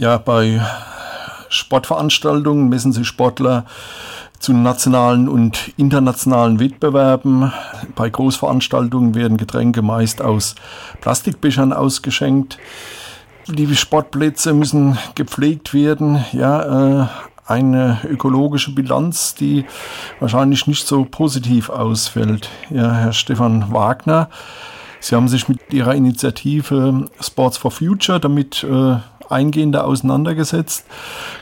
Ja, bei Sportveranstaltungen messen sich Sportler zu nationalen und internationalen Wettbewerben. Bei Großveranstaltungen werden Getränke meist aus Plastikbechern ausgeschenkt. Die Sportplätze müssen gepflegt werden. Ja, äh, eine ökologische Bilanz, die wahrscheinlich nicht so positiv ausfällt. Ja, Herr Stefan Wagner, Sie haben sich mit Ihrer Initiative Sports for Future damit äh, eingehender auseinandergesetzt.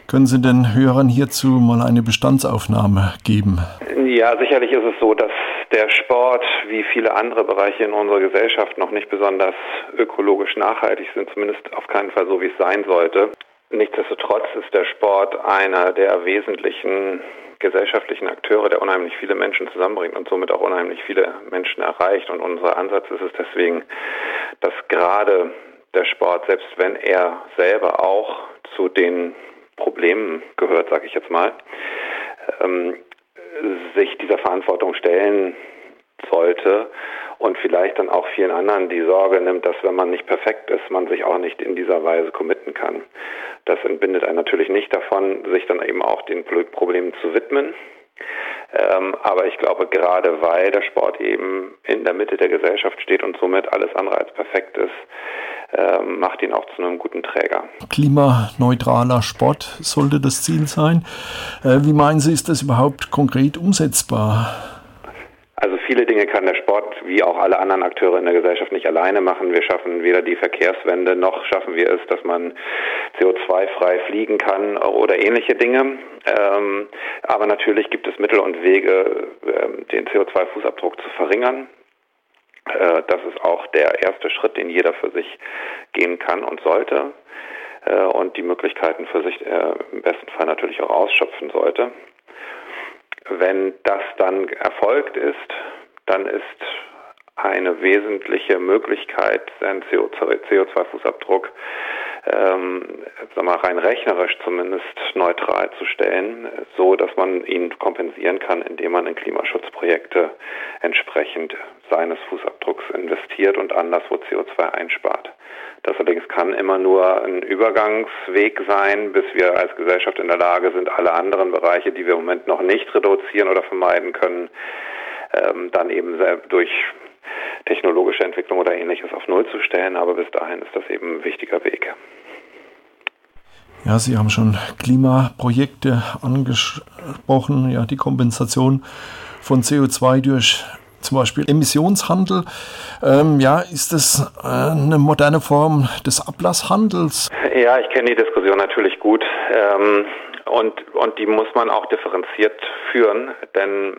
Können Sie den Hörern hierzu mal eine Bestandsaufnahme geben? Ja, sicherlich ist es so, dass der Sport wie viele andere Bereiche in unserer Gesellschaft noch nicht besonders ökologisch nachhaltig sind, zumindest auf keinen Fall so, wie es sein sollte. Nichtsdestotrotz ist der Sport einer der wesentlichen gesellschaftlichen Akteure, der unheimlich viele Menschen zusammenbringt und somit auch unheimlich viele Menschen erreicht. Und unser Ansatz ist es deswegen, dass gerade der Sport, selbst wenn er selber auch zu den Problemen gehört, sage ich jetzt mal, ähm, sich dieser Verantwortung stellen sollte und vielleicht dann auch vielen anderen die Sorge nimmt, dass wenn man nicht perfekt ist, man sich auch nicht in dieser Weise committen kann. Das entbindet einen natürlich nicht davon, sich dann eben auch den Problemen zu widmen. Ähm, aber ich glaube, gerade weil der Sport eben in der Mitte der Gesellschaft steht und somit alles andere als perfekt ist, macht ihn auch zu einem guten Träger. Klimaneutraler Sport sollte das Ziel sein. Äh, wie meinen Sie, ist das überhaupt konkret umsetzbar? Also viele Dinge kann der Sport wie auch alle anderen Akteure in der Gesellschaft nicht alleine machen. Wir schaffen weder die Verkehrswende noch schaffen wir es, dass man CO2-frei fliegen kann oder ähnliche Dinge. Ähm, aber natürlich gibt es Mittel und Wege, ähm, den CO2-Fußabdruck zu verringern. Äh, das ist auch der erste Schritt, den jeder für sich gehen kann und sollte äh, und die Möglichkeiten für sich äh, im besten Fall natürlich auch ausschöpfen sollte. Wenn das dann erfolgt ist, dann ist eine wesentliche Möglichkeit, seinen CO2-Fußabdruck ähm, sag mal, rein rechnerisch zumindest neutral zu stellen, so dass man ihn kompensieren kann, indem man in Klimaschutzprojekte entsprechend seines Fußabdrucks investiert und anderswo CO2 einspart. Das allerdings kann immer nur ein Übergangsweg sein, bis wir als Gesellschaft in der Lage sind, alle anderen Bereiche, die wir im Moment noch nicht reduzieren oder vermeiden können, ähm, dann eben durch technologische Entwicklung oder ähnliches auf Null zu stellen. Aber bis dahin ist das eben ein wichtiger Weg. Ja, Sie haben schon Klimaprojekte angesprochen, ja, die Kompensation von CO2 durch zum Beispiel Emissionshandel. Ähm, ja, ist das äh, eine moderne Form des Ablasshandels? Ja, ich kenne die Diskussion natürlich gut. Ähm, und, und die muss man auch differenziert führen, denn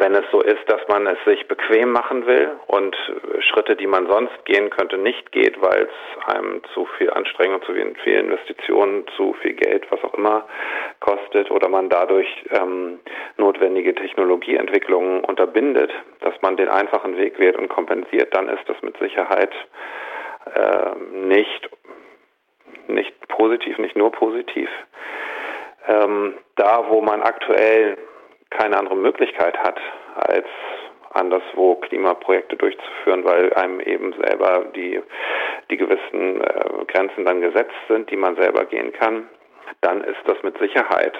wenn es so ist, dass man es sich bequem machen will und Schritte, die man sonst gehen könnte, nicht geht, weil es einem zu viel Anstrengung, zu viel Investitionen, zu viel Geld, was auch immer kostet oder man dadurch ähm, notwendige Technologieentwicklungen unterbindet, dass man den einfachen Weg wählt und kompensiert, dann ist das mit Sicherheit äh, nicht, nicht positiv, nicht nur positiv. Ähm, da, wo man aktuell keine andere Möglichkeit hat, als anderswo Klimaprojekte durchzuführen, weil einem eben selber die, die gewissen äh, Grenzen dann gesetzt sind, die man selber gehen kann, dann ist das mit Sicherheit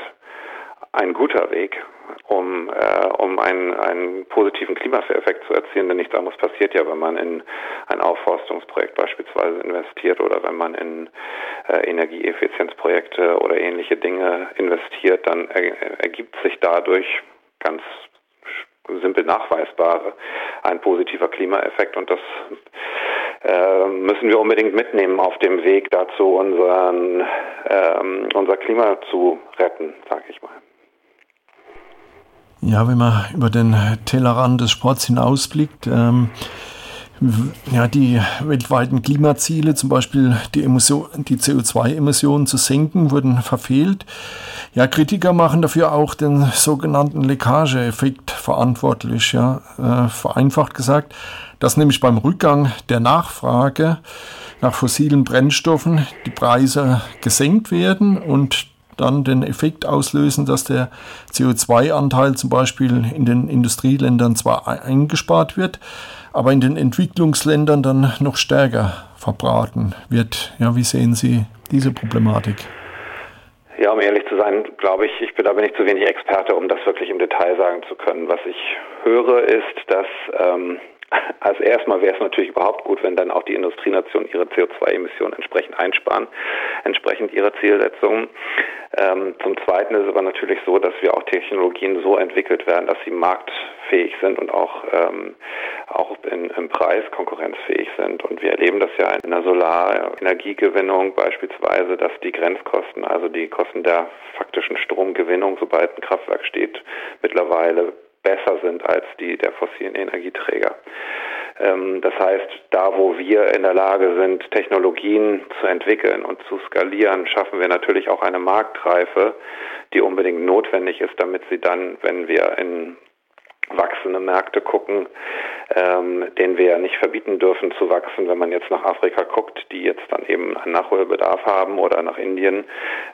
ein guter Weg, um, äh, um einen, einen positiven Klimaeffekt zu erzielen, denn nichts anderes passiert ja, wenn man in ein Aufforstungsprojekt beispielsweise investiert oder wenn man in äh, Energieeffizienzprojekte oder ähnliche Dinge investiert, dann er, ergibt sich dadurch ganz simpel nachweisbare ein positiver Klimaeffekt und das äh, müssen wir unbedingt mitnehmen auf dem Weg dazu, unseren, ähm, unser Klima zu retten, sage ich mal. Ja, wenn man über den Tellerrand des Sports hinausblickt, ähm, ja, die weltweiten Klimaziele, zum Beispiel die, die CO2-Emissionen zu senken, wurden verfehlt. Ja, Kritiker machen dafür auch den sogenannten Leckageeffekt verantwortlich. Ja, äh, vereinfacht gesagt, dass nämlich beim Rückgang der Nachfrage nach fossilen Brennstoffen die Preise gesenkt werden und dann den Effekt auslösen, dass der CO2-Anteil zum Beispiel in den Industrieländern zwar eingespart wird, aber in den Entwicklungsländern dann noch stärker verbraten wird. Ja, wie sehen Sie diese Problematik? Ja, um ehrlich zu sein, glaube ich, ich bin da bin zu wenig Experte, um das wirklich im Detail sagen zu können. Was ich höre, ist, dass ähm, also erstmal wäre es natürlich überhaupt gut, wenn dann auch die Industrienationen ihre CO2-Emissionen entsprechend einsparen, entsprechend ihrer Zielsetzungen. Ähm, zum Zweiten ist es aber natürlich so, dass wir auch Technologien so entwickelt werden, dass sie marktfähig sind und auch, ähm, auch in, im Preis konkurrenzfähig sind. Und wir erleben das ja in der Solarenergiegewinnung beispielsweise, dass die Grenzkosten, also die Kosten der faktischen Stromgewinnung, sobald ein Kraftwerk steht, mittlerweile besser sind als die der fossilen Energieträger. Ähm, das heißt, da wo wir in der Lage sind, Technologien zu entwickeln und zu skalieren, schaffen wir natürlich auch eine Marktreife, die unbedingt notwendig ist, damit sie dann, wenn wir in wachsende Märkte gucken, ähm, denen wir ja nicht verbieten dürfen zu wachsen, wenn man jetzt nach Afrika guckt, die jetzt dann eben einen Nachholbedarf haben oder nach Indien,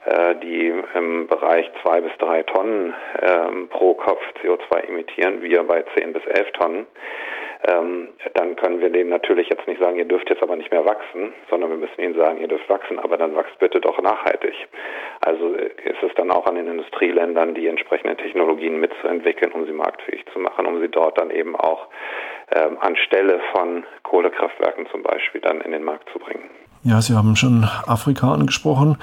äh, die im Bereich zwei bis drei Tonnen ähm, pro Kopf CO2 emittieren, wir bei zehn bis elf Tonnen ähm, dann können wir denen natürlich jetzt nicht sagen, ihr dürft jetzt aber nicht mehr wachsen, sondern wir müssen ihnen sagen, ihr dürft wachsen, aber dann wachst bitte doch nachhaltig. Also äh, ist es dann auch an den Industrieländern, die entsprechenden Technologien mitzuentwickeln, um sie marktfähig zu machen, um sie dort dann eben auch ähm, anstelle von Kohlekraftwerken zum Beispiel dann in den Markt zu bringen. Ja, Sie haben schon Afrika angesprochen.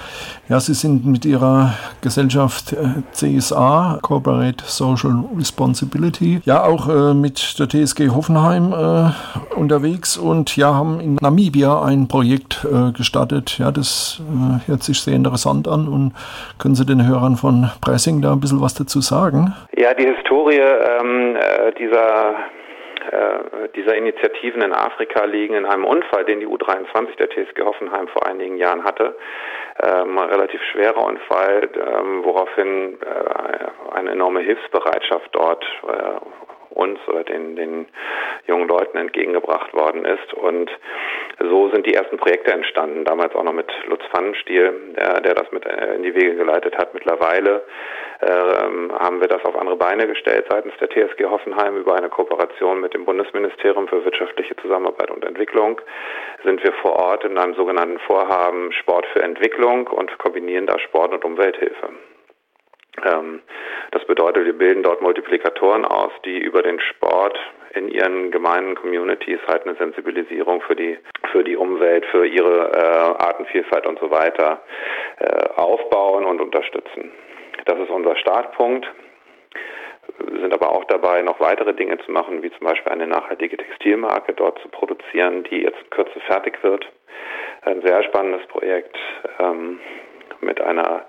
Ja, Sie sind mit Ihrer Gesellschaft äh, CSA, Corporate Social Responsibility, ja auch äh, mit der TSG Hoffenheim äh, unterwegs und ja, haben in Namibia ein Projekt äh, gestartet. Ja, das äh, hört sich sehr interessant an und können Sie den Hörern von Pressing da ein bisschen was dazu sagen? Ja, die Historie ähm, äh, dieser dieser Initiativen in Afrika liegen in einem Unfall, den die U23 der TSG Hoffenheim vor einigen Jahren hatte. Ähm, ein relativ schwerer Unfall, ähm, woraufhin äh, eine enorme Hilfsbereitschaft dort äh, uns oder den, den jungen Leuten entgegengebracht worden ist. Und so sind die ersten Projekte entstanden, damals auch noch mit Lutz Pfannenstiel, der, der das mit äh, in die Wege geleitet hat. Mittlerweile ähm, haben wir das auf andere Beine gestellt seitens der TSG Hoffenheim über eine Kooperation mit dem Bundesministerium für wirtschaftliche Zusammenarbeit und Entwicklung sind wir vor Ort in einem sogenannten Vorhaben Sport für Entwicklung und kombinieren da Sport und Umwelthilfe. Ähm, das bedeutet, wir bilden dort Multiplikatoren aus, die über den Sport in ihren gemeinen Communities halt eine Sensibilisierung für die für die Umwelt, für ihre äh, Artenvielfalt und so weiter äh, aufbauen und unterstützen. Das ist unser Startpunkt. Wir sind aber auch dabei, noch weitere Dinge zu machen, wie zum Beispiel eine nachhaltige Textilmarke dort zu produzieren, die jetzt in Kürze fertig wird. Ein sehr spannendes Projekt ähm, mit einer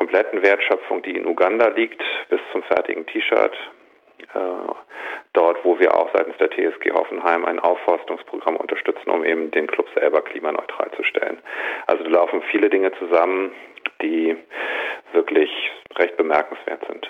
kompletten Wertschöpfung, die in Uganda liegt, bis zum fertigen T-Shirt. Äh, dort, wo wir auch seitens der TSG Hoffenheim ein Aufforstungsprogramm unterstützen, um eben den Club selber klimaneutral zu stellen. Also da laufen viele Dinge zusammen, die wirklich recht bemerkenswert sind.